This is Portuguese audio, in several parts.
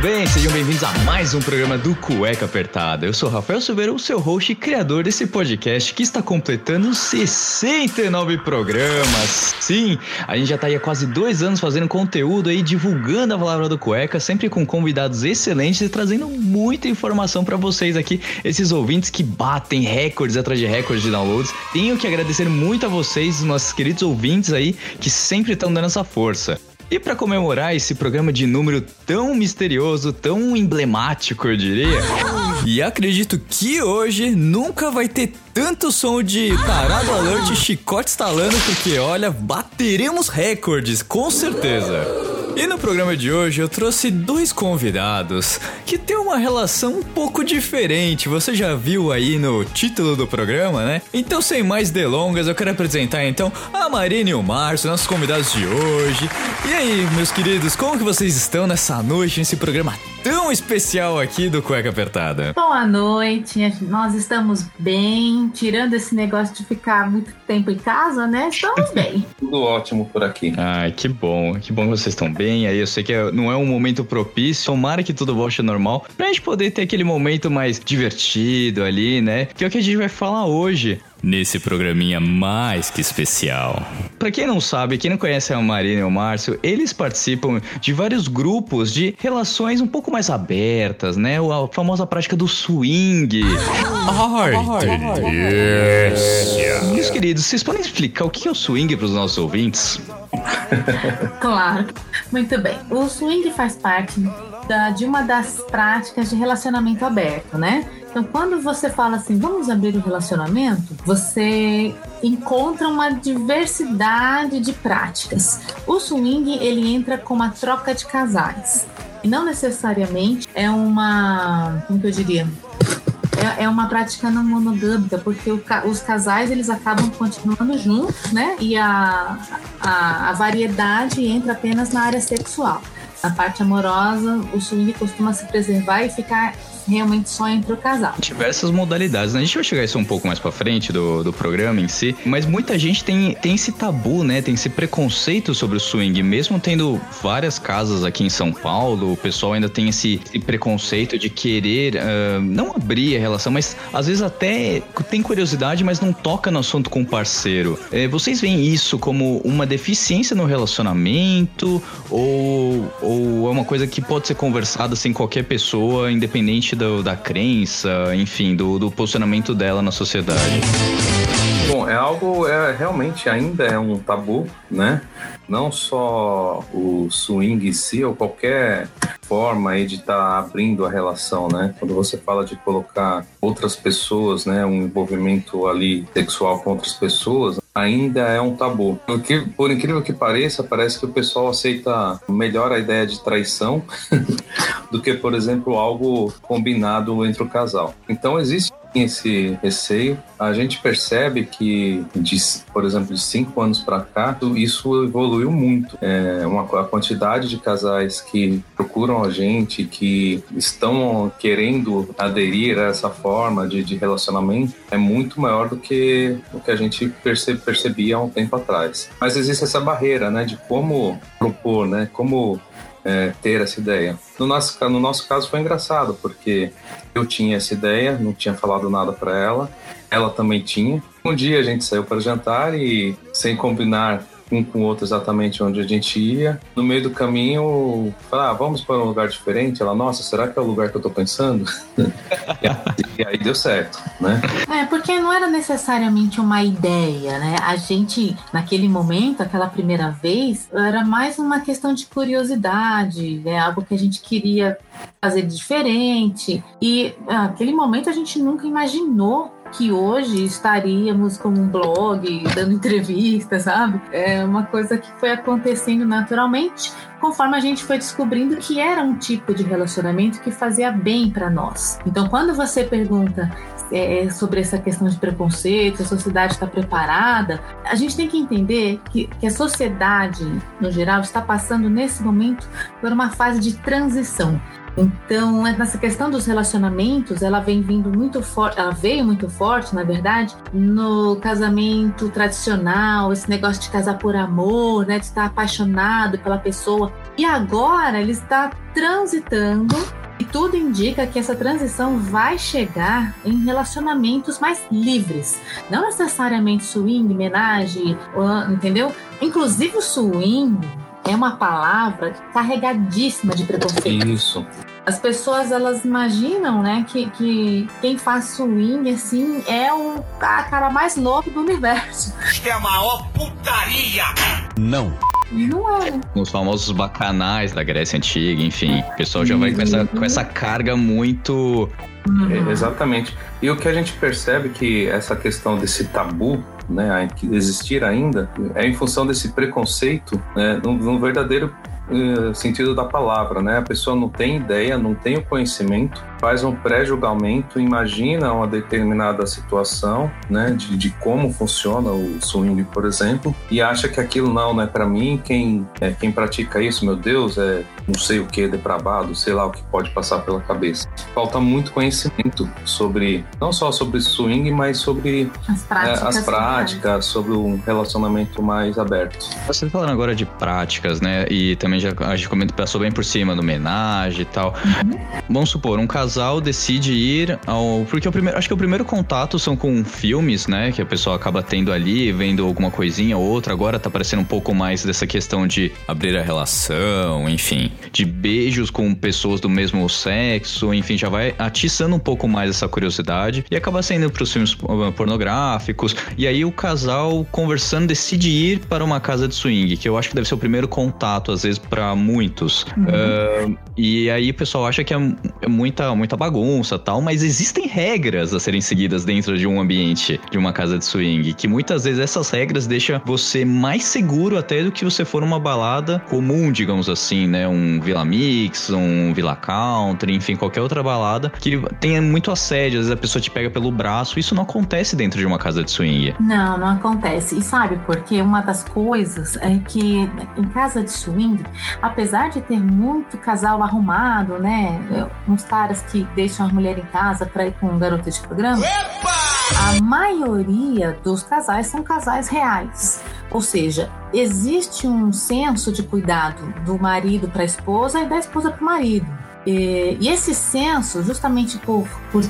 Bem, sejam bem-vindos a mais um programa do Cueca Apertada. Eu sou Rafael Silveira, o seu host e criador desse podcast que está completando 69 programas. Sim, a gente já está aí há quase dois anos fazendo conteúdo aí, divulgando a palavra do Cueca, sempre com convidados excelentes e trazendo muita informação para vocês aqui, esses ouvintes que batem recordes atrás de recordes de downloads. Tenho que agradecer muito a vocês, nossos queridos ouvintes aí, que sempre estão dando essa força. E para comemorar esse programa de número tão misterioso, tão emblemático, eu diria. E acredito que hoje nunca vai ter tanto som de tarado alert e chicote estalando, porque olha, bateremos recordes, com certeza. E no programa de hoje eu trouxe dois convidados que têm uma relação um pouco diferente. Você já viu aí no título do programa, né? Então, sem mais delongas, eu quero apresentar então a Marina e o Márcio, nossos convidados de hoje. E aí, meus queridos, como que vocês estão nessa noite, nesse programa tão especial aqui do Cueca Apertada? Boa noite, nós estamos bem, tirando esse negócio de ficar muito tempo em casa, né? Estamos bem. Tudo ótimo por aqui. Ai, que bom, que bom que vocês estão bem. Aí eu sei que é, não é um momento propício, tomara que tudo volte normal, pra gente poder ter aquele momento mais divertido ali, né? Que é o que a gente vai falar hoje nesse programinha mais que especial. Para quem não sabe, quem não conhece a Marina e o Márcio, eles participam de vários grupos de relações um pouco mais abertas, né? A famosa prática do swing. Ai, delícia. Meus queridos, vocês podem explicar o que é o swing para os nossos ouvintes? claro. Muito bem. O swing faz parte da, de uma das práticas de relacionamento aberto, né? Então, quando você fala assim, vamos abrir o relacionamento, você encontra uma diversidade de práticas. O swing ele entra com uma troca de casais. E não necessariamente é uma, como que eu diria, é, é uma prática não monogâmica, porque os casais eles acabam continuando juntos, né? E a, a, a variedade entra apenas na área sexual. Na parte amorosa, o swing costuma se preservar e ficar realmente só entre o casal. Diversas modalidades, né? A gente vai chegar isso um pouco mais pra frente do, do programa em si, mas muita gente tem, tem esse tabu, né? Tem esse preconceito sobre o swing, mesmo tendo várias casas aqui em São Paulo, o pessoal ainda tem esse, esse preconceito de querer uh, não abrir a relação, mas às vezes até tem curiosidade, mas não toca no assunto com o parceiro. É, vocês veem isso como uma deficiência no relacionamento ou, ou é uma coisa que pode ser conversada sem qualquer pessoa, independente do, da crença, enfim, do, do posicionamento dela na sociedade? Bom, é algo, é, realmente ainda é um tabu, né? Não só o swing em si, ou qualquer forma aí de estar tá abrindo a relação, né? Quando você fala de colocar outras pessoas, né? Um envolvimento ali sexual com outras pessoas, ainda é um tabu. Porque, por incrível que pareça, parece que o pessoal aceita melhor a ideia de traição do que, por exemplo, algo combinado entre o casal. Então existe esse receio. A gente percebe que, de, por exemplo, de cinco anos para cá, isso evoluiu muito. É uma, a quantidade de casais que procuram a gente, que estão querendo aderir a essa forma de, de relacionamento, é muito maior do que o que a gente perce, percebia há um tempo atrás. Mas existe essa barreira, né, de como propor, né, como é, ter essa ideia. No nosso, no nosso caso foi engraçado, porque eu tinha essa ideia, não tinha falado nada para ela, ela também tinha. Um dia a gente saiu para jantar e, sem combinar um com o outro exatamente onde a gente ia. No meio do caminho, falar, ah, vamos para um lugar diferente. Ela, nossa, será que é o lugar que eu tô pensando? e aí deu certo, né? É, porque não era necessariamente uma ideia, né? A gente, naquele momento, aquela primeira vez, era mais uma questão de curiosidade, né? Algo que a gente queria fazer diferente. E naquele momento a gente nunca imaginou que hoje estaríamos como um blog, dando entrevistas, sabe? É uma coisa que foi acontecendo naturalmente, conforme a gente foi descobrindo que era um tipo de relacionamento que fazia bem para nós. Então, quando você pergunta é, sobre essa questão de preconceito, se a sociedade está preparada, a gente tem que entender que, que a sociedade, no geral, está passando nesse momento por uma fase de transição. Então, nessa questão dos relacionamentos, ela vem vindo muito forte, ela veio muito forte, na verdade, no casamento tradicional, esse negócio de casar por amor, né, de estar apaixonado pela pessoa. E agora ele está transitando e tudo indica que essa transição vai chegar em relacionamentos mais livres, não necessariamente swing, homenagem, entendeu? Inclusive o swing é uma palavra carregadíssima de preconceito. Isso. As pessoas elas imaginam, né, que, que quem faz swing assim é o cara mais louco do universo. Isto é a maior putaria. Não. Não é. Os famosos bacanais da Grécia Antiga, enfim. O pessoal já vai com essa, com essa carga muito. Uhum. É, exatamente. E o que a gente percebe que essa questão desse tabu né, existir ainda, é em função desse preconceito, né, no, verdadeiro uh, sentido da palavra, né? A pessoa não tem ideia, não tem o conhecimento, faz um pré-julgamento, imagina uma determinada situação, né, de, de, como funciona o swing, por exemplo, e acha que aquilo não, não é para mim. Quem, é, quem pratica isso, meu Deus, é não sei o que, depravado, sei lá o que pode passar pela cabeça. Falta muito conhecimento sobre, não só sobre swing, mas sobre as práticas, é, as práticas sobre um relacionamento mais aberto. Você tá falando agora de práticas, né? E também já a gente comentou, passou bem por cima do homenagem e tal. Uhum. Vamos supor, um casal decide ir ao. Porque o primeiro, acho que o primeiro contato são com filmes, né? Que a pessoa acaba tendo ali, vendo alguma coisinha ou outra. Agora tá parecendo um pouco mais dessa questão de abrir a relação, enfim de beijos com pessoas do mesmo sexo, enfim, já vai atiçando um pouco mais essa curiosidade e acaba saindo para os filmes uh, pornográficos. E aí o casal conversando decide ir para uma casa de swing, que eu acho que deve ser o primeiro contato, às vezes, para muitos. Uhum. Uh, e aí o pessoal acha que é, é muita, muita bagunça tal, mas existem regras a serem seguidas dentro de um ambiente de uma casa de swing, que muitas vezes essas regras deixam você mais seguro até do que você for numa balada comum, digamos assim, né? Um Vila Mix, um Vila Country, enfim, qualquer outra balada que tenha muito assédio, às vezes a pessoa te pega pelo braço. Isso não acontece dentro de uma casa de swing. Não, não acontece. E sabe por quê? Uma das coisas é que em casa de swing, apesar de ter muito casal arrumado, né? Uns caras que deixam a mulher em casa para ir com um garoto de programa. Epa! A maioria dos casais são casais reais. Ou seja, existe um senso de cuidado do marido para a esposa e da esposa para o marido. E, e, esse senso, justamente por, por,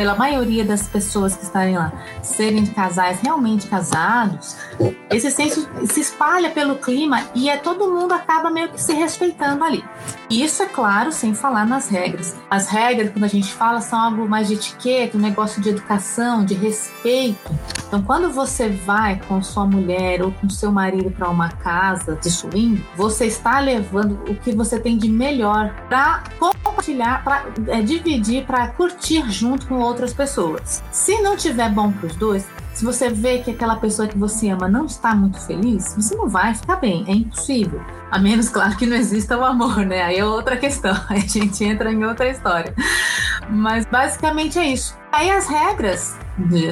pela maioria das pessoas que estarem lá serem casais realmente casados, esse senso se espalha pelo clima e é todo mundo acaba meio que se respeitando ali. Isso é claro, sem falar nas regras. As regras, quando a gente fala, são algo mais de etiqueta, um negócio de educação, de respeito. Então, quando você vai com sua mulher ou com seu marido para uma casa de swing, você está levando o que você tem de melhor para compartilhar, para é, dividir, para curtir junto com outras pessoas. Se não tiver bom para os dois, se você vê que aquela pessoa que você ama não está muito feliz, você não vai ficar bem, é impossível. A menos, claro, que não exista o amor, né? Aí é outra questão, a gente entra em outra história. Mas basicamente é isso. Aí as regras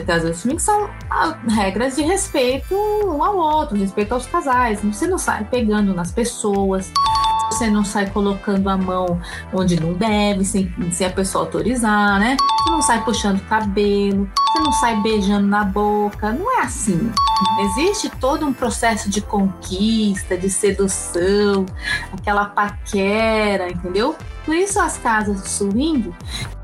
das Swing são ah, regras de respeito um ao outro, respeito aos casais. Você não sai pegando nas pessoas, você não sai colocando a mão onde não deve, sem, sem a pessoa autorizar, né? Você não sai puxando cabelo, você não sai beijando na boca. Não é assim. Existe todo um processo de conquista, de sedução, aquela paquera, entendeu? Por isso as casas de swing,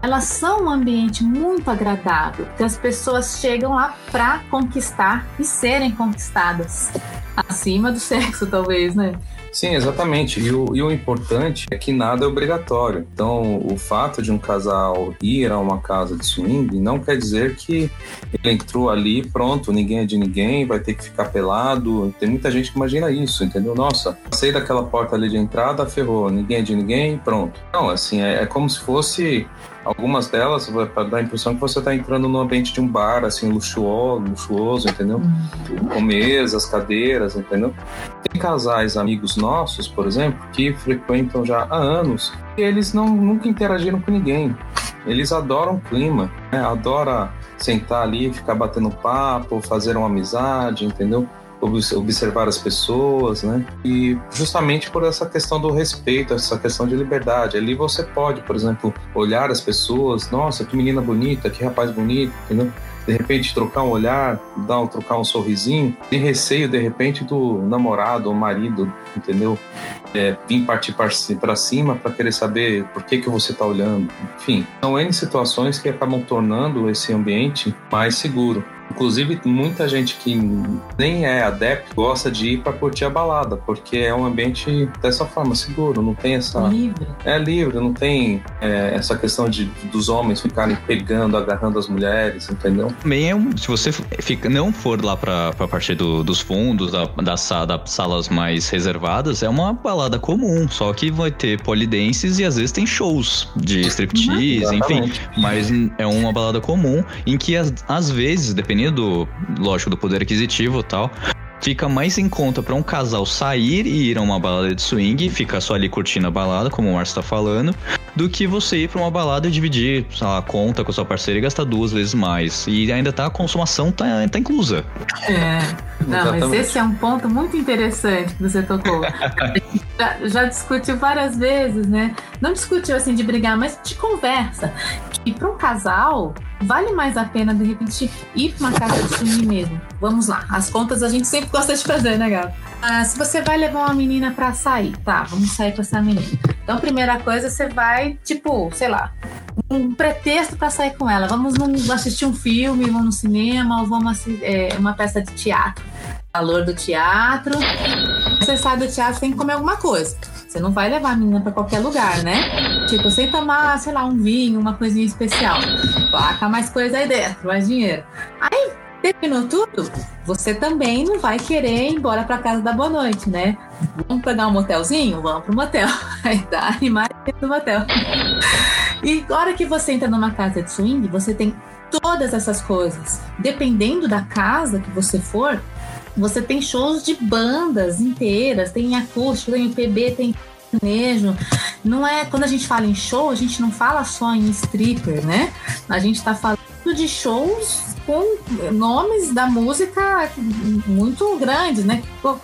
elas são um ambiente muito agradável, porque as pessoas chegam lá para conquistar e serem conquistadas. Acima do sexo, talvez, né? Sim, exatamente. E o, e o importante é que nada é obrigatório. Então, o fato de um casal ir a uma casa de swing não quer dizer que ele entrou ali, pronto, ninguém é de ninguém, vai ter que ficar pelado. Tem muita gente que imagina isso, entendeu? Nossa, passei daquela porta ali de entrada, ferrou, ninguém é de ninguém, pronto. Não, assim, é, é como se fosse. Algumas delas para dar a impressão que você está entrando no ambiente de um bar, assim, luxuoso, luxuoso entendeu? Com mesas, cadeiras, entendeu? Tem casais amigos nossos, por exemplo, que frequentam já há anos e eles não, nunca interagiram com ninguém. Eles adoram o clima, né? adoram sentar ali, ficar batendo papo, fazer uma amizade, entendeu? Observar as pessoas, né? E justamente por essa questão do respeito, essa questão de liberdade. Ali você pode, por exemplo, olhar as pessoas, nossa, que menina bonita, que rapaz bonito, entendeu? De repente trocar um olhar, dar um, trocar um sorrisinho, tem receio de repente do namorado ou marido, entendeu? É, vir partir para cima para querer saber por que que você está olhando. Enfim, são N situações que acabam tornando esse ambiente mais seguro. Inclusive, muita gente que nem é adepto gosta de ir para curtir a balada, porque é um ambiente dessa forma, seguro, não tem essa. Livre. É livre, não tem é, essa questão de dos homens ficarem pegando, agarrando as mulheres, entendeu? Também é um. Se você fica, não for lá pra, pra parte do, dos fundos, da, da, das salas mais reservadas, é uma balada comum, só que vai ter polidenses e às vezes tem shows de striptease, Uhum, enfim. Mas é uma balada comum em que às, às vezes, dependendo do, lógico, do poder aquisitivo e tal, fica mais em conta pra um casal sair e ir a uma balada de swing, ficar só ali curtindo a balada, como o Márcio tá falando, do que você ir pra uma balada e dividir lá, a conta com a sua parceira e gastar duas vezes mais. E ainda tá a consumação tá, tá inclusa. É. Não, mas esse é um ponto muito interessante que você tocou. A gente já, já discutiu várias vezes, né? Não discutiu assim de brigar, mas de conversa. Que para um casal vale mais a pena de repente ir para uma casa de swing mesmo. Vamos lá, as contas a gente sempre gosta de fazer, né, Gabi? Ah, se você vai levar uma menina para sair, tá? Vamos sair com essa menina. Então, primeira coisa, você vai, tipo, sei lá, um pretexto para sair com ela. Vamos num- assistir um filme, vamos no cinema, ou vamos assistir é, uma peça de teatro. Valor do teatro. Você sai do teatro, tem que comer alguma coisa. Você não vai levar a menina para qualquer lugar, né? Tipo, sem tomar, sei lá, um vinho, uma coisinha especial. Placa mais coisa aí dentro, mais dinheiro. Aí, terminou tudo, você também não vai querer ir embora para casa da boa noite, né? Vamos pegar um motelzinho? Vamos pro motel. Aí tá animado no motel. E hora que você entra numa casa de swing, você tem todas essas coisas. Dependendo da casa que você for, você tem shows de bandas inteiras, tem acústico, tem PB, tem sertanejo. Não é quando a gente fala em show, a gente não fala só em stripper, né? A gente tá falando de shows com nomes da música muito grandes, né? Qual,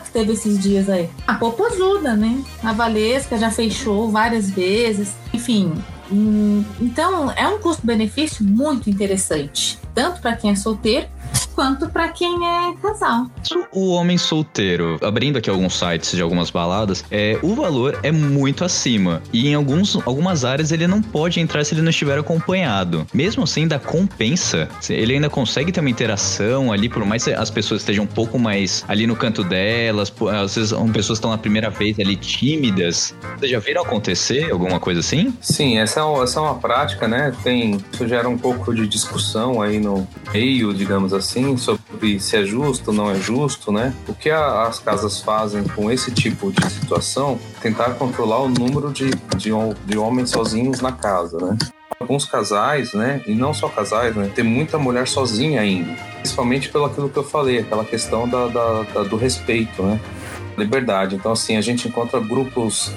que teve esses dias aí? A Popozuda, né? A Valesca já fez show várias vezes. Enfim, hum, então é um custo-benefício muito interessante, tanto para quem é solteiro quanto para quem é casal. O homem solteiro, abrindo aqui alguns sites de algumas baladas, é, o valor é muito acima. E em alguns, algumas áreas ele não pode entrar se ele não estiver acompanhado. Mesmo assim, ainda compensa. Ele ainda consegue ter uma interação ali, por mais que as pessoas estejam um pouco mais ali no canto delas. Às vezes são pessoas estão na primeira vez ali tímidas. Vocês já viram acontecer alguma coisa assim? Sim, essa é, uma- essa é uma prática, né? Tem, isso gera um pouco de discussão aí no meio, digamos assim, sobre se é justo ou não é justo, né? O que a- as casas fazem com esse tipo de situação? Tentar controlar o número de, de, de homens sozinhos na casa, né? Alguns casais, né? E não só casais, né? Tem muita mulher sozinha ainda. Principalmente pelo aquilo que eu falei, aquela questão da, da- da- do respeito, né? Liberdade. Então, assim, a gente encontra grupos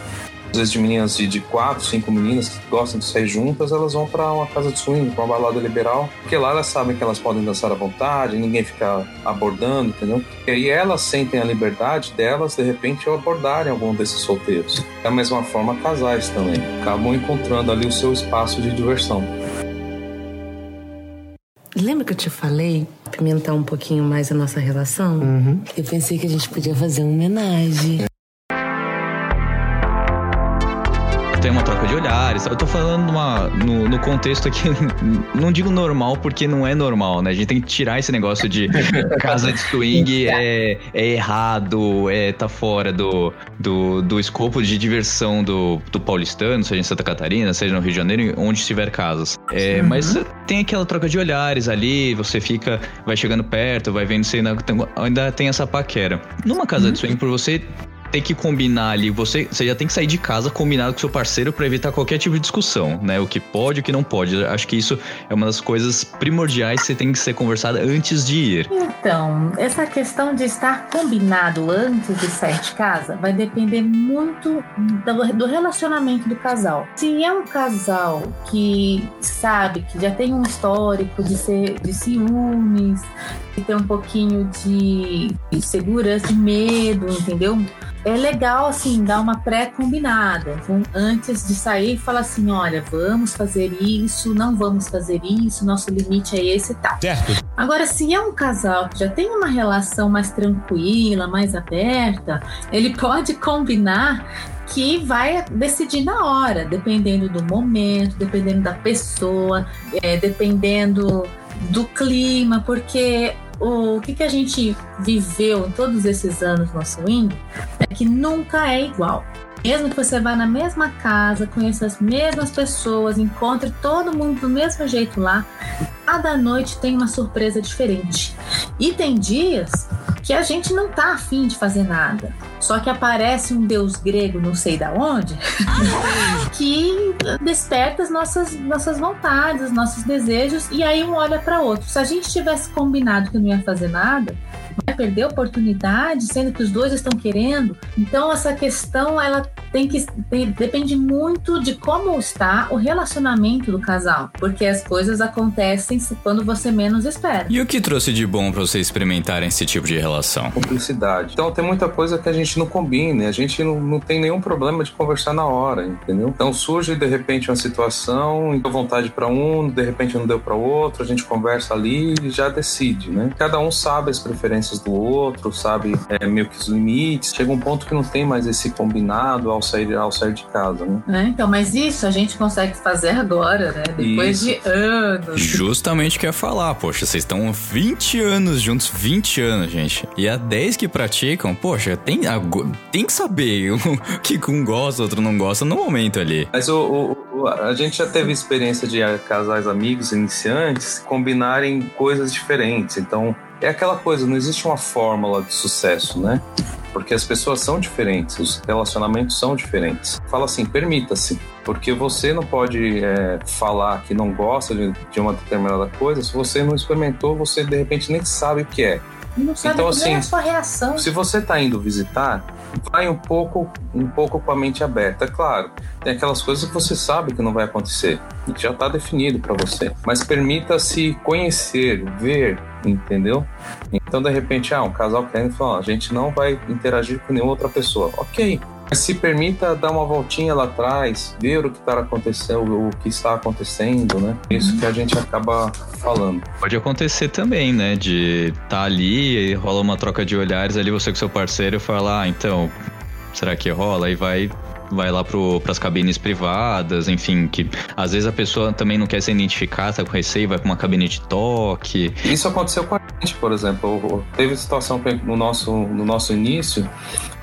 às vezes de meninas de, de quatro, cinco meninas que gostam de sair juntas, elas vão para uma casa de swing, para uma balada liberal, porque lá elas sabem que elas podem dançar à vontade, ninguém fica abordando, entendeu? E aí elas sentem a liberdade delas, de repente, ao abordarem algum desses solteiros. Da mesma forma, casais também acabam encontrando ali o seu espaço de diversão. Lembra que eu te falei pimentar um pouquinho mais a nossa relação? Eu pensei que a gente podia fazer uma homenagem. Tem uma troca de olhares. Eu tô falando no, no contexto aqui, não digo normal porque não é normal, né? A gente tem que tirar esse negócio de casa de swing é, é errado, é tá fora do, do, do escopo de diversão do, do paulistano, seja em Santa Catarina, seja no Rio de Janeiro, onde estiver casas. É, Mas tem aquela troca de olhares ali, você fica, vai chegando perto, vai vendo se ainda ainda tem essa paquera. Numa casa de swing, por você ter que combinar ali, você, você já tem que sair de casa combinado com seu parceiro para evitar qualquer tipo de discussão, né? O que pode, o que não pode. Acho que isso é uma das coisas primordiais que você tem que ser conversada antes de ir. Então, essa questão de estar combinado antes de sair de casa vai depender muito do, relacionamento do casal. Se é um casal que sabe que já tem um histórico de ser de ciúmes, que tem um pouquinho de, de segurança, de medo, entendeu? É legal assim dar uma pré-combinada então, antes de sair falar assim olha vamos fazer isso não vamos fazer isso nosso limite é esse e tal Certo. agora se é um casal que já tem uma relação mais tranquila mais aberta ele pode combinar que vai decidir na hora dependendo do momento dependendo da pessoa é, dependendo do clima porque o que, que a gente viveu em todos esses anos no swing é que nunca é igual. Mesmo que você vá na mesma casa, conheça as mesmas pessoas, encontre todo mundo do mesmo jeito lá, cada noite tem uma surpresa diferente. E tem dias que a gente não tá afim de fazer nada. Só que aparece um deus grego, não sei da onde, que desperta as nossas, nossas vontades, os nossos desejos, e aí um olha para outro. Se a gente tivesse combinado que não ia fazer nada, vai perder a oportunidade, sendo que os dois estão querendo. Então essa questão ela tem que tem, depende muito de como está o relacionamento do casal, porque as coisas acontecem quando você menos espera. E o que trouxe de bom para vocês experimentarem esse tipo de relação? Cumplicidade. Então tem muita coisa que a gente não combina, a gente não, não tem nenhum problema de conversar na hora, entendeu? Então surge de repente uma situação, deu vontade para um, de repente não deu para outro, a gente conversa ali e já decide, né? Cada um sabe as preferências do outro, sabe é, meio que os limites. Chega um ponto que não tem mais esse combinado ao sair, ao sair de casa, né? É, então, mas isso a gente consegue fazer agora, né? Depois Isso. de anos. Justamente o que eu ia falar, poxa, vocês estão 20 anos juntos, 20 anos, gente. E há 10 que praticam, poxa, tem, tem que saber o que um gosta, outro não gosta no momento ali. Mas o, o- o- a gente já teve experiência de casais amigos iniciantes combinarem coisas diferentes. Então, é aquela coisa, não existe uma fórmula de sucesso, né? Porque as pessoas são diferentes, os relacionamentos são diferentes. Fala assim, permita-se. Porque você não pode é, falar que não gosta de, de uma determinada coisa se você não experimentou, você de repente nem sabe o que é. Não sabe Então, a assim, sua reação. Se você está indo visitar, vai um pouco, um pouco com a mente aberta. É claro, tem aquelas coisas que você sabe que não vai acontecer, que já está definido para você. Mas permita-se conhecer, ver, entendeu? Então, de repente, ah, um casal querendo falar, a gente não vai interagir com nenhuma outra pessoa. Ok. Se permita dar uma voltinha lá atrás, ver o que está acontecendo, o que está acontecendo, né? Isso que a gente acaba falando. Pode acontecer também, né? De tá ali e rola uma troca de olhares ali, você com seu parceiro fala, ah, então, será que rola? E vai. Vai lá pro, pras cabines privadas, enfim, que às vezes a pessoa também não quer se identificar, tá com receio, vai pra uma cabine de toque. Isso aconteceu com a gente, por exemplo. Teve situação no nosso, no nosso início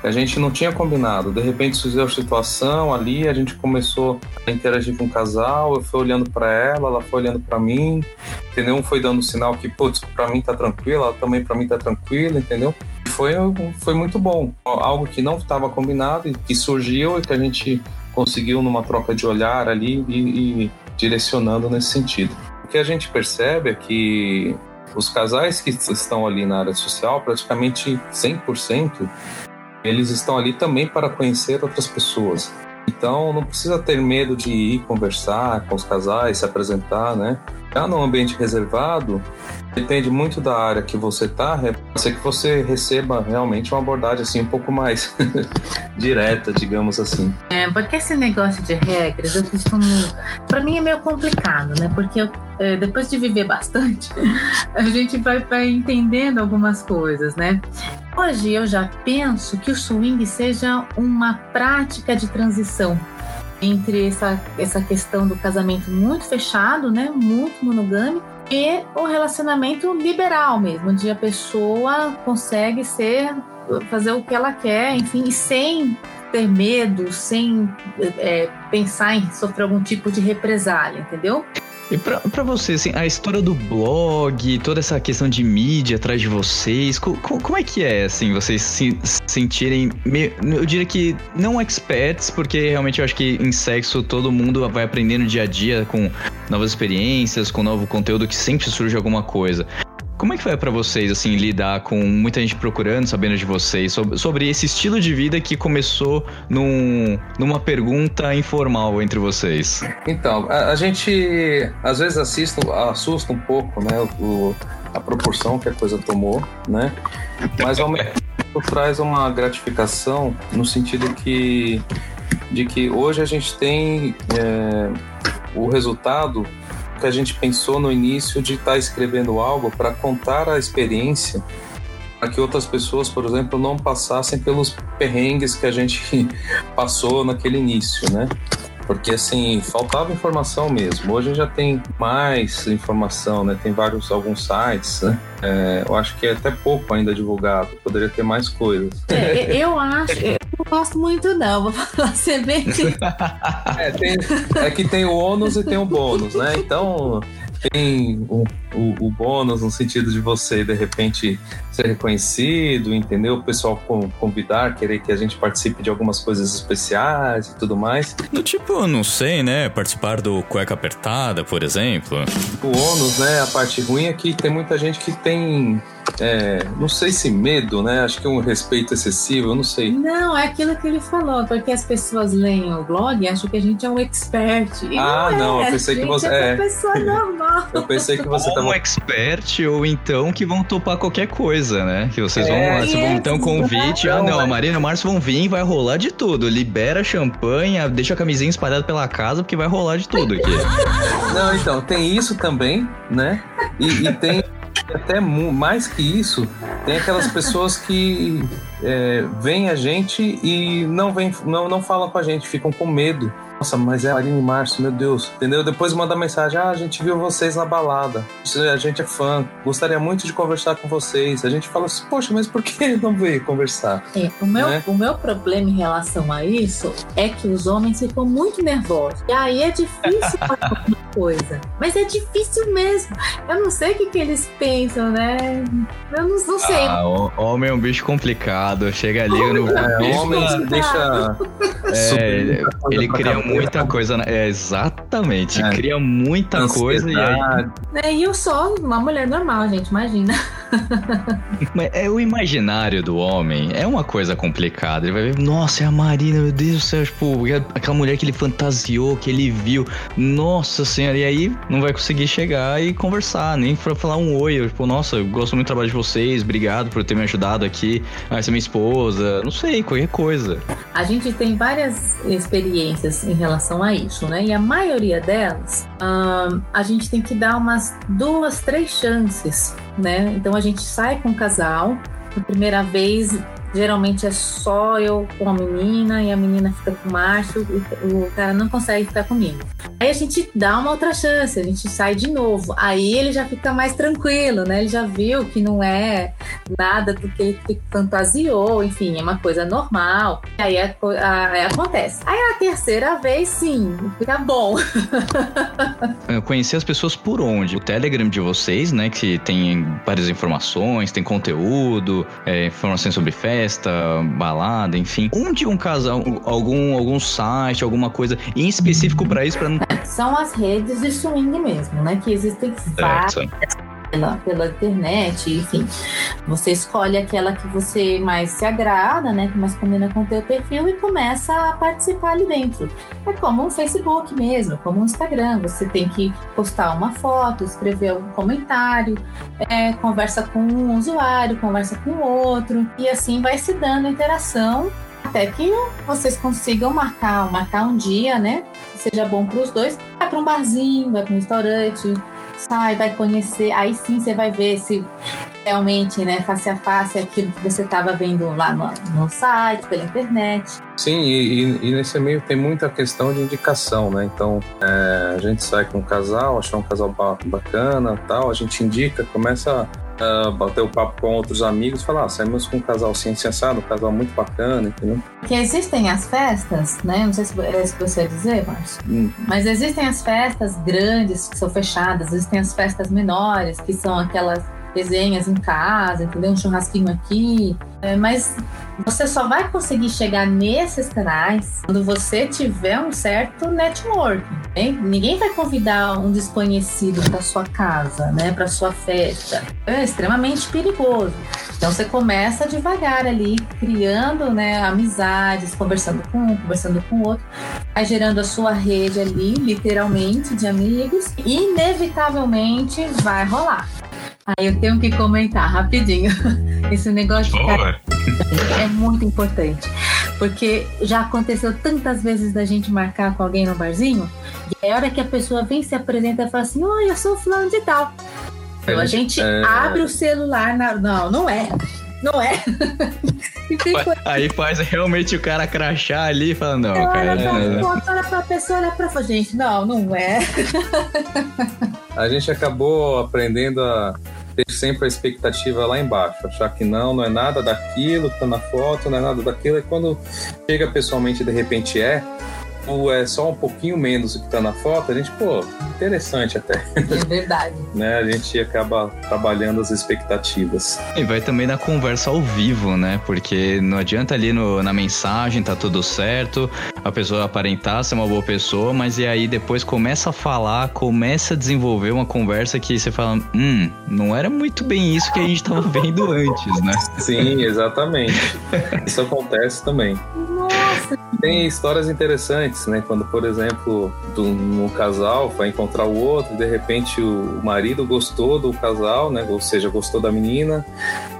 que a gente não tinha combinado. De repente surgiu a situação ali, a gente começou a interagir com o casal, eu fui olhando para ela, ela foi olhando para mim, entendeu? Um foi dando sinal que, putz, para mim tá tranquilo, ela também para mim tá tranquila, entendeu? Foi, foi muito bom. Algo que não estava combinado e que surgiu e que a gente conseguiu numa troca de olhar ali e, e direcionando nesse sentido. O que a gente percebe é que os casais que estão ali na área social, praticamente 100%, eles estão ali também para conhecer outras pessoas. Então não precisa ter medo de ir conversar com os casais, se apresentar, né? Já num ambiente reservado, depende muito da área que você está, pode ser que você receba realmente uma abordagem assim um pouco mais direta, digamos assim. É, porque esse negócio de regras, eu costumo. Pra mim é meio complicado, né? Porque eu, é, depois de viver bastante, a gente vai, vai entendendo algumas coisas, né? Hoje eu já penso que o swing seja uma prática de transição entre essa, essa questão do casamento muito fechado, né? Muito monogâmico. E o relacionamento liberal mesmo, onde a pessoa consegue ser, fazer o que ela quer, enfim, sem ter medo, sem é, pensar em sofrer algum tipo de represália, entendeu? E pra, pra você, assim, a história do blog, toda essa questão de mídia atrás de vocês, co, co, como é que é, assim, vocês se sentirem, meio, eu diria que não experts, porque realmente eu acho que em sexo todo mundo vai aprendendo dia a dia com novas experiências, com novo conteúdo que sempre surge alguma coisa. Como é que foi para vocês, assim, lidar com muita gente procurando, sabendo de vocês, sobre, sobre esse estilo de vida que começou num, numa pergunta informal entre vocês? Então, a, a gente às vezes assusta um pouco, né, o, a proporção que a coisa tomou, né, mas ao mesmo tempo traz uma gratificação no sentido que de que hoje a gente tem é, o resultado que a gente pensou no início de estar tá escrevendo algo para contar a experiência para que outras pessoas, por exemplo, não passassem pelos perrengues que a gente passou naquele início, né? Porque assim, faltava informação mesmo. Hoje já tem mais informação, né? Tem vários, alguns sites, né? É, eu acho que é até pouco ainda divulgado, poderia ter mais coisas. É, eu acho, eu não gosto muito não, vou falar ser bem. é, tem, é que tem o ônus e tem o bônus, né? Então tem o, o, o, bônus no sentido de você, de repente, ser reconhecido, entendeu? O pessoal convidar, querer que a gente participe de algumas coisas especiais e tudo mais. Do tipo, não sei, né? Participar do Cueca Apertada, por exemplo. O ônus, né? A parte ruim é que tem muita gente que tem é, não sei se medo, né? Acho que é um respeito excessivo, eu não sei. Não, é aquilo que ele falou, porque as pessoas leem o blog e acham que a gente é um expert. E ah, não, não é, eu pensei que você é. uma pessoa normal. Eu pensei que você ou tava um expert ou então que vão topar qualquer coisa, né? Que vocês é, vão, vão ter um convite, ah, não, a Marina e o Márcio vão vir, vai rolar de tudo. Libera champanhe, deixa a camisinha espalhada pela casa porque vai rolar de tudo aqui. Não, então, tem isso também, né? e, e tem até mais que isso, tem aquelas pessoas que é, veem a gente e não, vem, não, não falam com a gente, ficam com medo. Nossa, mas é Aline Márcio, meu Deus. Entendeu? Depois manda mensagem: Ah, a gente viu vocês na balada. A gente é fã. Gostaria muito de conversar com vocês. A gente fala assim: Poxa, mas por que não veio conversar? É, o, meu, né? o meu problema em relação a isso é que os homens ficam muito nervosos. E aí é difícil fazer alguma coisa. Mas é difícil mesmo. Eu não sei o que, que eles pensam, né? Eu não, não sei. Ah, homem é um bicho complicado. Chega ali no. É, homem deixa. É, ele, ele cria muita coisa. É, exatamente. É. Cria muita Ansiedade. coisa e aí. É, e eu sou uma mulher normal, gente, imagina. é o imaginário do homem é uma coisa complicada. Ele vai ver, nossa, é a Marina, meu Deus do céu, tipo, é aquela mulher que ele fantasiou, que ele viu. Nossa senhora, e aí não vai conseguir chegar e conversar, nem pra falar um oi. Eu, tipo, nossa, eu gosto muito do trabalho de vocês, obrigado por ter me ajudado aqui. Ah, essa é minha esposa, não sei, qualquer coisa. A gente tem várias experiências em relação a isso, né? E a maioria delas, hum, a gente tem que dar umas duas, três chances, né? Então a gente sai com o casal, a primeira vez Geralmente é só eu com a menina e a menina fica com o macho, o, o cara não consegue ficar comigo. Aí a gente dá uma outra chance, a gente sai de novo. Aí ele já fica mais tranquilo, né? Ele já viu que não é nada do que ele fantasiou, enfim, é uma coisa normal. Aí, a, a, aí acontece. Aí a terceira vez, sim, fica bom. Eu conheci as pessoas por onde? O Telegram de vocês, né? Que tem várias informações, tem conteúdo, é, informações sobre festa festa, balada, enfim. Onde um casal, algum, algum site, alguma coisa em específico para isso? Pra não... São as redes de swing mesmo, né? Que existem várias pela, pela internet, enfim. Você escolhe aquela que você mais se agrada, né? Que mais combina com o teu perfil e começa a participar ali dentro. É como um Facebook mesmo, como um Instagram. Você tem que postar uma foto, escrever um comentário, é, conversa com um usuário, conversa com outro, e assim vai se dando interação até que vocês consigam marcar, marcar um dia, né? Que seja bom para os dois. Vai para um barzinho, vai para um restaurante, sai, vai conhecer, aí sim você vai ver se realmente, né, face a face, aquilo que você estava vendo lá no, no, site, pela internet. Sim, e, e, nesse meio tem muita questão de indicação, né? Então, é, a gente sai com um casal, achar um casal bacana tal, a gente indica, começa uh, bater o papo com outros amigos, falar, ah, saímos com um casal assim, sensado, um casal muito bacana, entendeu? Que existem as festas, né? Não sei se é isso que você ia dizer, Márcio. Hum. Mas existem as festas grandes que são fechadas, existem as festas menores, que são aquelas resenhas em casa, entendeu? Um churrasquinho aqui. É, mas você só vai conseguir chegar nesses canais quando você tiver um certo network. Hein? Ninguém vai convidar um desconhecido para sua casa, né? Para sua festa. É extremamente perigoso. Então você começa devagar ali, criando né, amizades, conversando com um, conversando com o outro, vai gerando a sua rede ali, literalmente, de amigos, e inevitavelmente vai rolar. Aí eu tenho que comentar rapidinho. Esse negócio de é muito importante. Porque já aconteceu tantas vezes da gente marcar com alguém no barzinho, e é a hora que a pessoa vem se apresenta e fala assim: Oi, eu sou fulano de tal. Então a gente É. abre o celular na. Não, não é. Não é. Aí faz realmente o cara crachar ali e fala, não, olha cara. pra não, não. foto, olha pra pessoa, olha pra. Gente, não, não é. A gente acabou aprendendo a ter sempre a expectativa lá embaixo, achar que não, não é nada daquilo tá na foto, não é nada daquilo, e quando chega pessoalmente de repente é, ou é só um pouquinho menos do que tá na foto, a gente, pô, interessante até, É verdade. né? A gente acaba trabalhando as expectativas. E vai também na conversa ao vivo, né? Porque não adianta ali no- na mensagem, tá tudo certo, a pessoa aparentar ser uma boa pessoa, mas e aí depois começa a falar, começa a desenvolver uma conversa que você fala, hum, não era muito bem isso que a gente tava vendo antes, né? Sim, exatamente. Isso acontece também. Nossa, Tem histórias interessantes, né? Quando, por exemplo, um casal vai encontrar o outro, e de repente o marido gostou do casal, né? Ou seja, gostou da menina,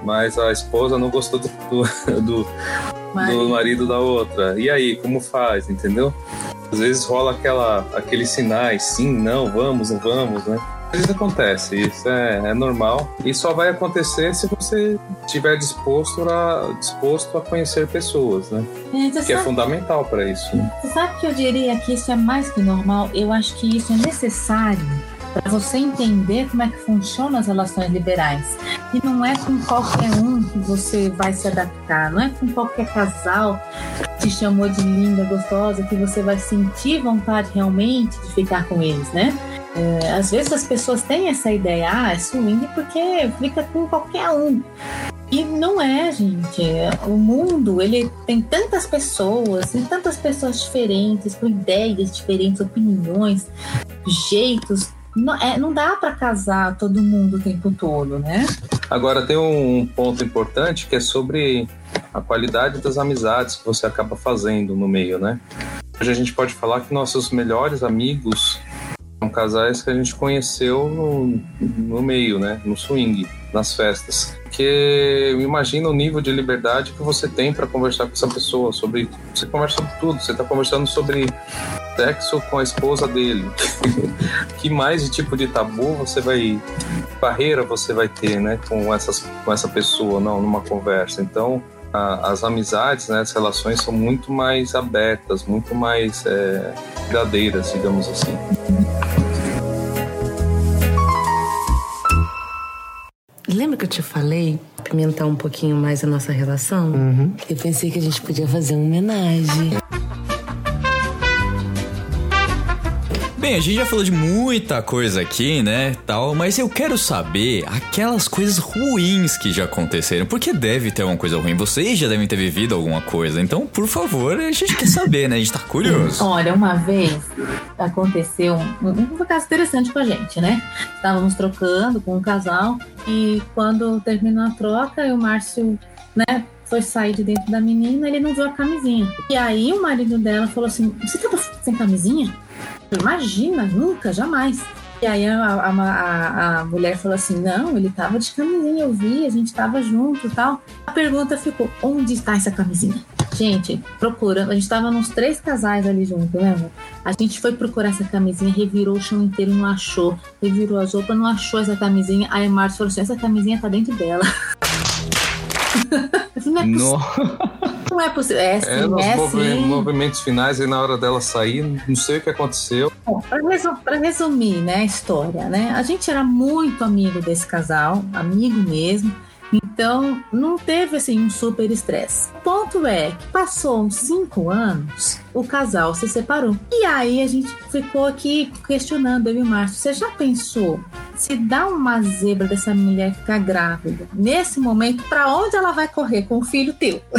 mas a esposa não gostou do, do, do, do marido da outra. E aí, como faz, entendeu? Às vezes rola aquela, aqueles sinais, sim, não, vamos, não vamos, né? Isso acontece, isso é, é normal e só vai acontecer se você estiver disposto a, disposto a conhecer pessoas, né? É, Que é sabe- fundamental para isso. né? Você sabe que eu diria que isso é mais que normal? Eu acho que isso é necessário para você entender como é que funcionam as relações liberais. E não é com qualquer um que você vai se adaptar, não é com qualquer casal que te chamou de linda, gostosa, que você vai sentir vontade realmente de ficar com eles, né? É, às vezes as pessoas têm essa ideia, ah, é swing porque fica com qualquer um. E não é, gente. O mundo, ele tem tantas pessoas, tem tantas pessoas diferentes, com ideias diferentes, opiniões, jeitos. Não, é, não dá para casar todo mundo o tempo todo, né? Agora tem um ponto importante que é sobre a qualidade das amizades que você acaba fazendo no meio, né? Hoje a gente pode falar que nossos melhores amigos são casais que a gente conheceu no, no meio, né? No swing, nas festas. Que imagina o nível de liberdade que você tem para conversar com essa pessoa sobre. Você conversa sobre tudo. Você está conversando sobre sexo com a esposa dele. que mais de tipo de tabu você vai barreira você vai ter, né, com essas com essa pessoa, não, numa conversa. Então a- as amizades, né, as relações são muito mais abertas, muito mais é, verdadeiras, digamos assim. Lembra que eu te falei pimentar um pouquinho mais a nossa relação? Eu pensei que a gente podia fazer uma homenagem. Bem, a gente já falou de muita coisa aqui, né, tal, mas eu quero saber aquelas coisas ruins que já aconteceram, porque deve ter alguma coisa ruim. Vocês já devem ter vivido alguma coisa, então, por favor, a gente quer saber, né? A gente tá curioso. Olha, uma vez aconteceu um, um, caso interessante com a gente, né? Estávamos trocando com um casal e quando terminou a troca, o Márcio, né, foi sair de dentro da menina, ele não viu a camisinha. E aí o marido dela falou assim: Você tava sem camisinha? Imagina, nunca, jamais. E aí a, a, a, a mulher falou assim: Não, ele tava de camisinha, eu vi, a gente tava junto e tal. A pergunta ficou: Onde está essa camisinha? Gente, procurando. A gente tava nos três casais ali junto, lembra? A gente foi procurar essa camisinha, revirou o chão inteiro, não achou. Revirou as roupas, não achou essa camisinha. Aí o Márcio falou assim: essa camisinha tá dentro dela. Não é possível, Não é possível. É sim, É, nos é movi- sim. movimentos finais, e na hora dela sair, não sei o que aconteceu. Bom, para resumir né, a história, né? A gente era muito amigo desse casal, amigo mesmo. Então, não teve assim um super estresse. O ponto é que passou uns cinco anos, o casal se separou. E aí a gente ficou aqui questionando, eu e o Márcio, você já pensou se dá uma zebra dessa mulher ficar grávida? Nesse momento, para onde ela vai correr com o filho teu? O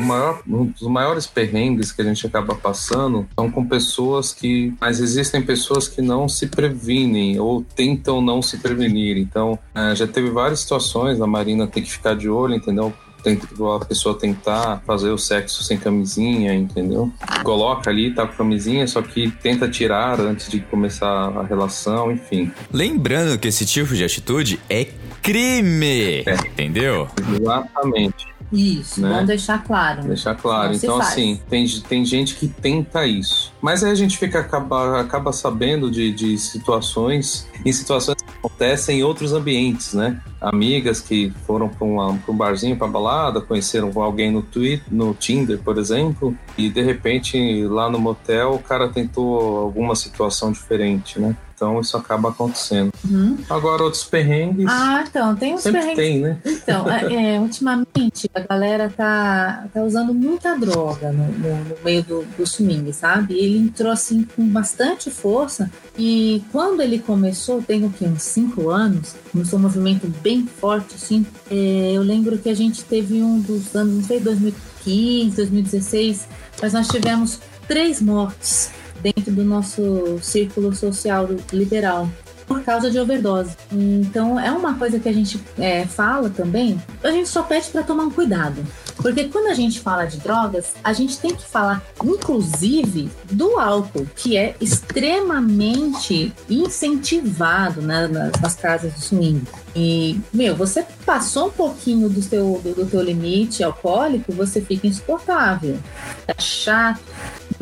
maior- um dos maiores perrengues que a gente acaba passando são com pessoas que. Mas existem pessoas que não se previnem ou tentam não se prevenir. Então, eh, já teve várias situações a Marina tem que ficar de olho, entendeu? Tem a pessoa tentar fazer o sexo sem camisinha, entendeu? Coloca ali, tá com camisinha, só que tenta tirar antes de começar a relação, enfim. Lembrando que esse tipo de atitude é crime, É. entendeu? Exatamente. Isso, Né? vamos deixar claro. Deixar claro. Não então, assim, tem, tem gente que tenta isso. Mas aí a gente fica acaba, acaba sabendo de, de situações, em situações que acontecem em outros ambientes, né? Amigas que foram para um barzinho, para balada, conheceram alguém no Twitter, no Tinder, por exemplo, e de repente lá no motel o cara tentou alguma situação diferente, né? Então isso acaba acontecendo. Uhum. Agora outros perrengues. Ah, então, tem uns Sempre perrengues. tem, né? Então, é, é, ultimamente a galera tá, tá usando muita droga no, no- no meio do, do swing, sabe? Ele entrou assim com bastante força e quando ele começou, tem o que, uns 5 anos, começou um movimento bem forte, assim. É, eu lembro que a gente teve um dos anos, não sei, 2015, 2016, mas nós tivemos três mortes dentro do nosso círculo social liberal por causa de overdose. Então é uma coisa que a gente é, fala também. A gente só pede para tomar um cuidado, porque quando a gente fala de drogas, a gente tem que falar, inclusive, do álcool, que é extremamente incentivado nas, nas casas de swing. E, meu, você passou um pouquinho do seu, do, do teu limite alcoólico, você fica insuportável. Tá chato,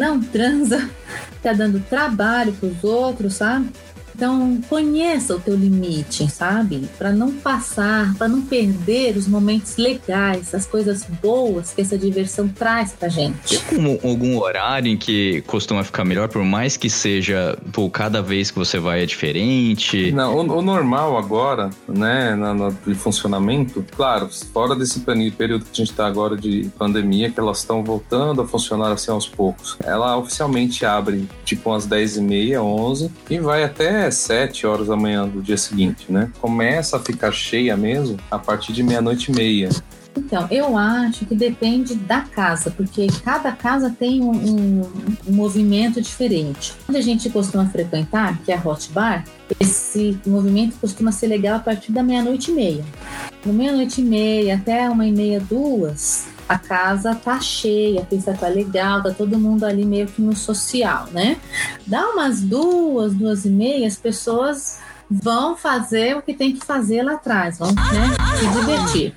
não transa, tá dando trabalho pros outros, sabe? Então, conheça o teu limite, sabe? Para não passar, para não perder os momentos legais, as coisas boas que essa diversão traz pra gente. Tem algum, algum horário em que costuma ficar melhor, por mais que seja, pô, cada vez que você vai é diferente? Não, o, o normal agora, né, na, na- de funcionamento, claro, fora desse período que a gente está agora de pandemia, que elas estão voltando a funcionar assim aos poucos. Ela oficialmente abre tipo umas 10h30, 11 e vai até 7 horas da manhã do dia seguinte, né? Começa a ficar cheia mesmo a partir de meia-noite e meia. Então, eu acho que depende da casa, porque cada casa tem um, um- um movimento diferente. Onde a gente costuma frequentar, que é a Hot Bar, esse movimento costuma ser legal a partir da meia-noite e meia. Da meia-noite e meia até uma e meia, duas, a casa tá cheia, a pista tá legal, tá todo mundo ali meio que no social, né? Dá umas duas, duas e meia, as pessoas vão fazer o que tem que fazer lá atrás, vão né, se divertir.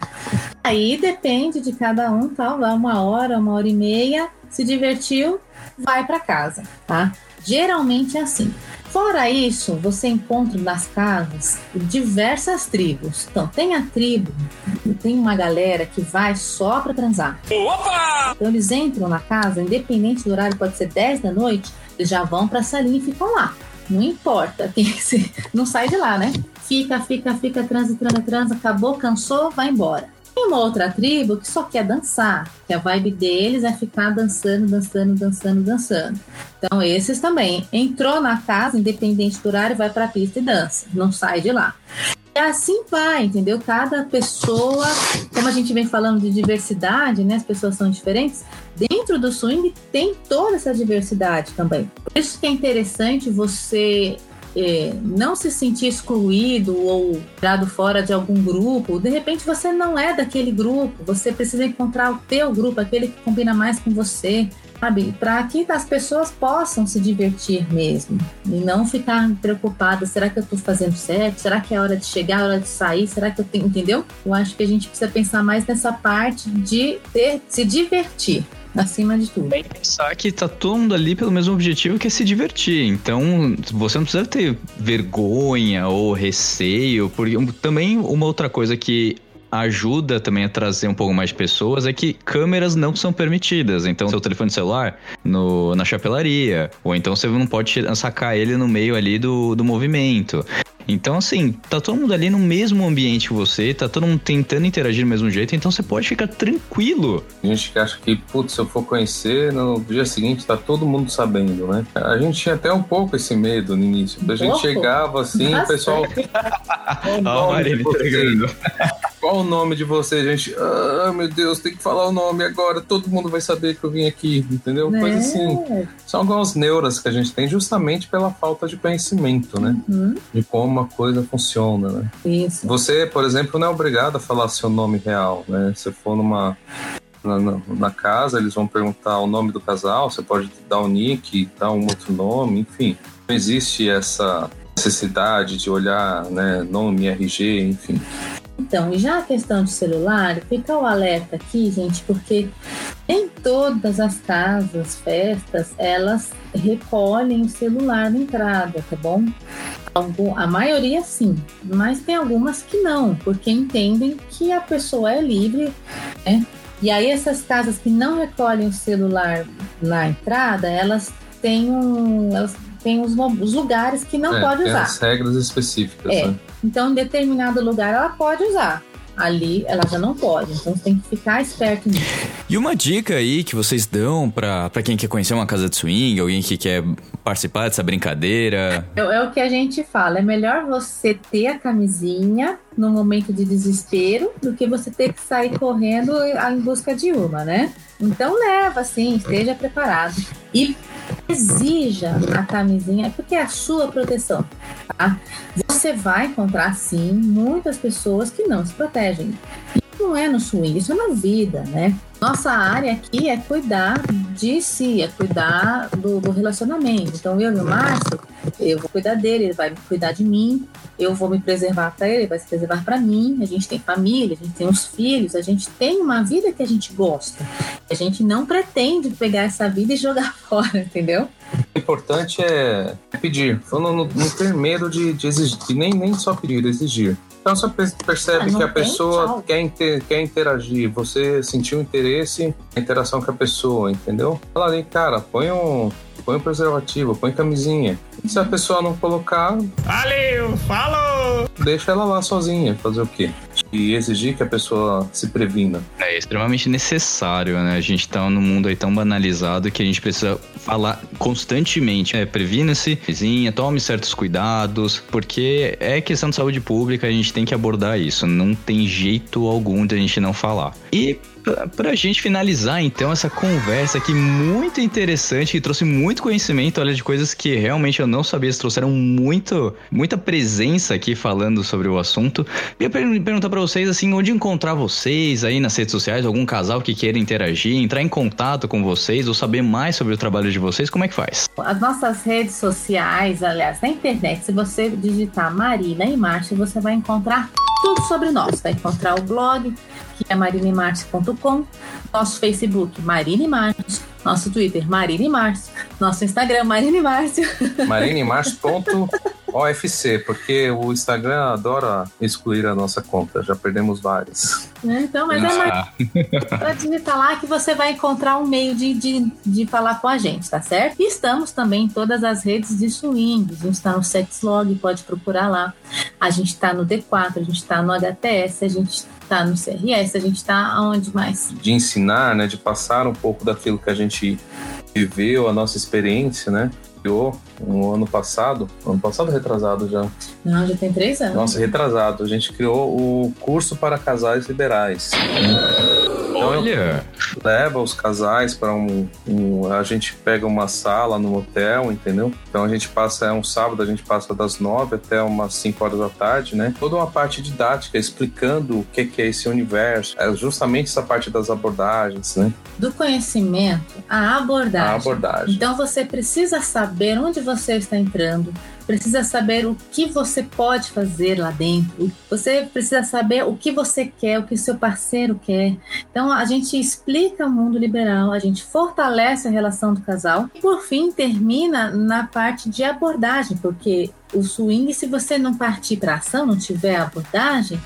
Aí depende de cada um, tal, vai uma hora, uma hora e meia, se divertiu, vai para casa, tá? Geralmente é assim. Fora isso, você encontra nas casas diversas tribos. Então, tem a tribo, tem uma galera que vai só para transar. Então, eles entram na casa, independente do horário, pode ser 10 da noite, eles já vão para a salinha e ficam lá. Não importa, tem que ser, não sai de lá, né? Fica, fica, fica, transa, transa, transa, acabou, cansou, vai embora. Tem uma outra tribo que só quer dançar, que a vibe deles é ficar dançando, dançando, dançando, dançando. Então, esses também. Entrou na casa, independente do horário, vai pra pista e dança, não sai de lá. E assim vai, entendeu? Cada pessoa, como a gente vem falando de diversidade, né? As pessoas são diferentes. Dentro do swing tem toda essa diversidade também. Por isso que é interessante você é, não se sentir excluído ou tirado fora de algum grupo. De repente você não é daquele grupo, você precisa encontrar o teu grupo, aquele que combina mais com você, sabe? Para que as pessoas possam se divertir mesmo e não ficar preocupada, será que eu tô fazendo certo? Será que é hora de chegar, é hora de sair? Será que eu tenho, entendeu? Eu acho que a gente precisa pensar mais nessa parte de ter, se divertir acima de tudo. Bem pensar que tá todo mundo ali pelo mesmo objetivo que é se divertir. Então, você não precisa ter vergonha ou receio, porque também uma outra coisa que ajuda também a trazer um pouco mais de pessoas é que câmeras não são permitidas. Então, seu telefone celular no, na chapelaria, ou então você não pode sacar ele no meio ali do, do movimento. Então, assim, tá todo mundo ali no mesmo ambiente que você, tá todo mundo tentando interagir do mesmo jeito, então você pode ficar tranquilo. A gente que acha que, putz, se eu for conhecer, no dia seguinte tá todo mundo sabendo, né? A gente tinha até um pouco esse medo no início. A gente pouco? chegava assim, o Nossa. pessoal. O Ó, a nome Marina de vocês? entregando. Qual o nome de vocês, gente? Ah, meu Deus, tem que falar o nome agora. Todo mundo vai saber que eu vim aqui, entendeu? Coisa assim. Né? São algumas neuras que a gente tem justamente pela falta de conhecimento, né? Uhum. De como a coisa funciona, né? Isso. Você, por exemplo, não é obrigado a falar seu nome real, né? Se for numa na, na- na casa, eles vão perguntar o nome do casal, você pode dar o nick, dar um outro nome, enfim. Não existe essa necessidade de olhar, né, nome, RG, enfim. Então, já a questão de celular, fica o alerta aqui, gente, porque em todas as casas, festas, elas recolhem o celular na entrada, tá bom? A maioria sim, mas tem algumas que não, porque entendem que a pessoa é livre, né? E aí essas casas que não recolhem o celular na entrada, elas têm um, elas têm os, os lugares que não É, pode tem usar. as regras específicas, É. né? Então, em determinado lugar ela pode usar. Ali ela já não pode. Então, você tem que ficar esperto nisso. E uma dica aí que vocês dão pra, pra quem quer conhecer uma casa de swing, alguém que quer participar dessa brincadeira. É, é o que a gente fala. É melhor você ter a camisinha no momento de desespero do que você ter que sair correndo em busca de uma, né? Então, leva, assim, esteja preparado. E exija a camisinha, porque é a sua proteção, tá? Você vai encontrar, sim, muitas pessoas que não se protegem. Isso não é no swing, isso é na vida, né? Nossa área aqui é cuidar de si, é cuidar do, do relacionamento. Então, eu e o Márcio, eu vou cuidar dele, ele vai cuidar de mim, eu vou me preservar para ele, ele vai se preservar para mim. A gente tem família, a gente tem os filhos, a gente tem uma vida que a gente gosta. A gente não pretende pegar essa vida e jogar fora, entendeu? O importante é pedir. Não, não, não ter medo de, de exigir, nem, nem só pedir, exigir. Então você per- percebe Ah, que a tem, pessoa tchau. quer, inter- quer interagir, você sentiu interesse na interação com a pessoa, entendeu? Fala ali, cara, põe um, põe um preservativo, põe camisinha. E se a pessoa não colocar, Valeu, falou! deixa ela lá sozinha, fazer o quê? E exigir que a pessoa se previna. É extremamente necessário, né? A gente tá num mundo aí tão banalizado que a gente precisa falar constantemente. É, previna-se, vizinha, tome certos cuidados, porque é questão de saúde pública, a gente tem que abordar isso. Não tem jeito algum de a gente não falar. E pra, pra gente finalizar, então, essa conversa aqui muito interessante, que trouxe muito conhecimento, olha, de coisas que realmente eu não sabia, trouxeram muito, muita presença aqui falando sobre o assunto. Eu perguntar pra vocês, assim, onde encontrar vocês aí nas redes sociais, algum casal que queira interagir, entrar em contato com vocês ou saber mais sobre o trabalho de vocês, como é que faz? As nossas redes sociais, aliás, na internet, se você digitar Marina e Márcio, você vai encontrar tudo sobre nós. Vai encontrar o blog, que é marinemarcio.com, nosso Facebook, Marina e Márcio, nosso Twitter, Marina e Márcio, nosso Instagram, Marina e Márcio. marinemarcio.ofc, porque o Instagram adora excluir a nossa conta. Já perdemos vários. né? Então, mas é mais para digitar lá que você vai encontrar um meio de, de, de falar com a gente, tá certo? E estamos também em todas as redes de swing. A gente está no Sexlog, pode procurar lá. A gente está no D4, a gente está no HTS, a gente está no CRS, a gente está aonde mais? de ensinar, né, de passar um pouco daquilo que a gente viveu, a nossa experiência, né? Criou um ano passado, ano passado retrasado já. Não, já tem três anos. Nossa, retrasado. A gente criou o curso para casais liberais. Então eu Olha, leva os casais para um, um- A gente pega uma sala no hotel, entendeu? Então a gente passa, é um sábado, a gente passa das nove até umas 5 horas da tarde, né? Toda uma parte didática explicando o que, que é esse universo. É justamente essa parte das abordagens, né? Do conhecimento à abordagem. A abordagem. Então você precisa saber onde você está entrando, precisa saber o que você pode fazer lá dentro, você precisa saber o que você quer, o que seu parceiro quer. Então a gente explica o mundo liberal, a gente fortalece a relação do casal e por fim termina na parte de abordagem, porque o swing, se você não partir para ação, não tiver abordagem,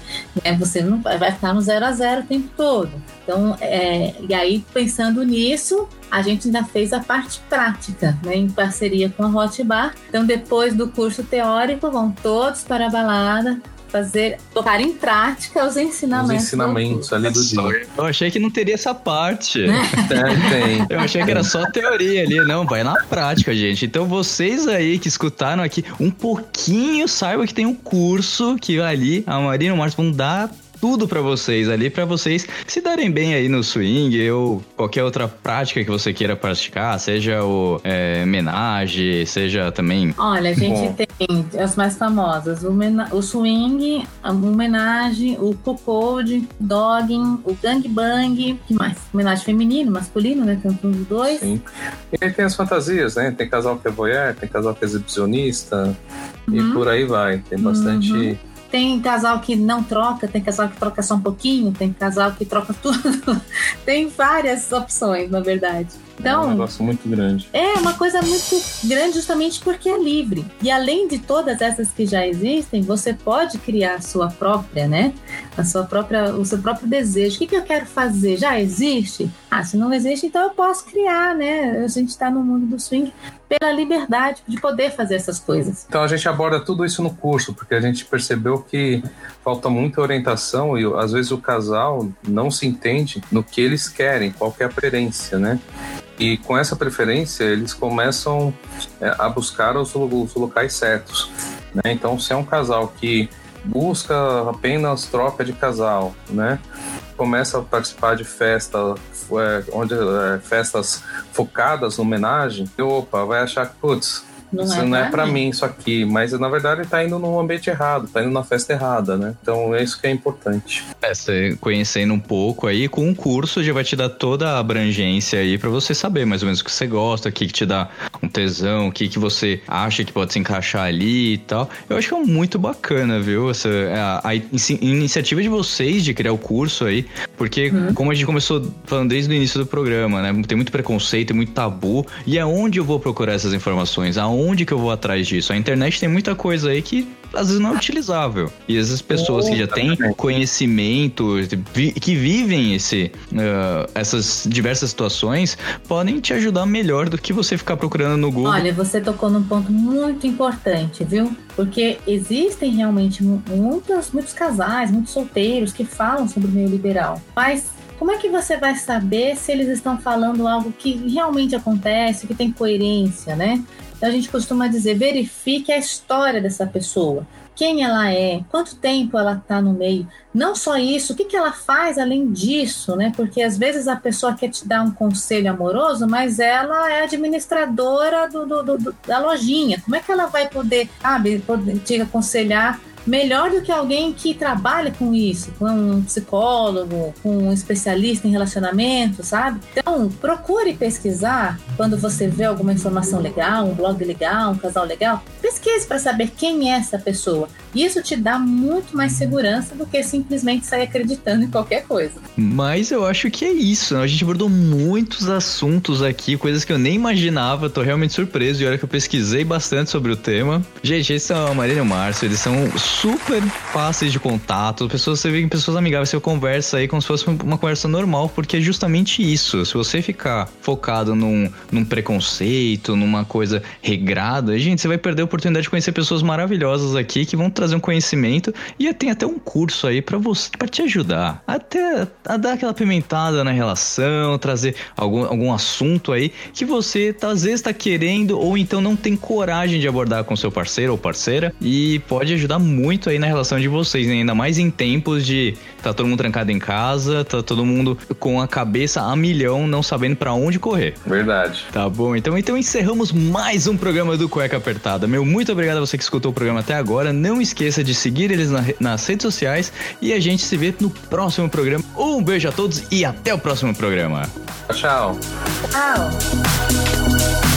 né, você não vai ficar no zero a zero o tempo todo. Então, é, e aí pensando nisso, a gente ainda fez a parte prática, né, em parceria com a Hot Bar. Então, depois do curso teórico, vão todos para a balada, fazer, colocar em prática os ensinamentos. Os ensinamentos ali do dia. Eu achei que não teria essa parte. Tem, tem. Eu achei que era só teoria ali. Não, vai na prática, gente. Então vocês aí que escutaram aqui um pouquinho, saibam que tem um curso que ali a Marina e o Marcos vão dar tudo para vocês ali, para vocês se darem bem aí no swing ou qualquer outra prática que você queira praticar, seja o é, menage, seja também. Olha, a gente Bom. tem as mais famosas: o, o swing, o menage, o cuckold, dogging, o gangbang, que mais? Menage feminino, masculino, né? Tem os dois. Sim. E aí tem as fantasias, né? Tem casal que é voyeur, tem casal que é exibicionista uhum. e por aí vai. Tem bastante. Uhum tem casal que não troca, tem casal que troca só um pouquinho, tem casal que troca tudo. tem várias opções, na verdade. Então, é um negócio muito grande. É uma coisa muito grande justamente porque é livre. E além de todas essas que já existem, você pode criar a sua própria, né? A sua própria, o seu próprio desejo. O que, que eu quero fazer? Já existe? Ah, se não existe, então eu posso criar, né? A gente está no mundo do swing pela liberdade de poder fazer essas coisas. Então a gente aborda tudo isso no curso, porque a gente percebeu que falta muita orientação e às vezes o casal não se entende no que eles querem, qual que é a preferência, né? E com essa preferência, eles começam é, a buscar os, os locais certos. Né? Então, se é um casal que busca apenas troca de casal, né? Começa a participar de festa, é, onde é, festas focadas no homenagem, opa, vai achar que, putz, não isso é não é para mim. isso aqui, mas na verdade ele tá indo no ambiente errado, tá indo na festa errada, né? Então é isso que é importante. É, você conhecendo um pouco aí, com um curso já vai te dar toda a abrangência aí para você saber mais ou menos o que você gosta, o que, que te dá um tesão, o que, que você acha que pode se encaixar ali e tal. Eu acho que é muito bacana, viu? Essa, a, a iniciativa de vocês de criar o curso aí, porque uhum. como a gente começou falando desde o início do programa, né? Tem muito preconceito, muito tabu, e aonde eu vou procurar essas informações? Aonde onde que eu vou atrás disso? A internet tem muita coisa aí que às vezes não é utilizável. E essas pessoas que já têm conhecimento, que vivem esse, uh, essas diversas situações, podem te ajudar melhor do que você ficar procurando no Google. Olha, você tocou num ponto muito importante, viu? Porque existem realmente muitos, muitos casais, muitos solteiros que falam sobre o meio liberal. Mas como é que você vai saber se eles estão falando algo que realmente acontece, que tem coerência, né? Então a gente costuma dizer: verifique a história dessa pessoa. Quem ela é, quanto tempo ela está no meio. Não só isso, o que, que ela faz além disso, né? Porque às vezes a pessoa quer te dar um conselho amoroso, mas ela é administradora do, do, do da lojinha. Como é que ela vai poder, sabe, poder te aconselhar melhor do que alguém que trabalha com isso, com um psicólogo, com um especialista em relacionamento, sabe? Então, procure pesquisar quando você vê alguma informação legal, um blog legal, um casal legal, pesquise para saber quem é essa pessoa. Isso te dá muito mais segurança do que simplesmente sair acreditando em qualquer coisa. Mas eu acho que é isso. Né? A gente abordou muitos assuntos aqui, coisas que eu nem imaginava. Tô realmente surpreso. E olha que eu pesquisei bastante sobre o tema. Gente, esses são a Marília e o Márcio. Eles são super fáceis de contato. Pessoas, você vê pessoas amigáveis, você conversa aí como se fosse uma conversa normal, porque é justamente isso. Se você ficar focado num, num preconceito, numa coisa regrada, gente, você vai perder a oportunidade de conhecer pessoas maravilhosas aqui que vão trazer um conhecimento e tem até um curso aí para você, para te ajudar, até a dar aquela pimentada na relação, trazer algum, algum assunto aí que você tá, às vezes está querendo ou então não tem coragem de abordar com seu parceiro ou parceira e pode ajudar muito aí na relação de vocês, né? ainda mais em tempos de tá todo mundo trancado em casa, tá todo mundo com a cabeça a milhão, não sabendo para onde correr. Verdade. Tá bom, então então encerramos mais um programa do Cueca Apertada. Meu muito obrigado a você que escutou o programa até agora. Não esqueça de seguir eles na, nas redes sociais e a gente se vê no próximo programa. Um beijo a todos e até o próximo programa. Tchau. Tchau.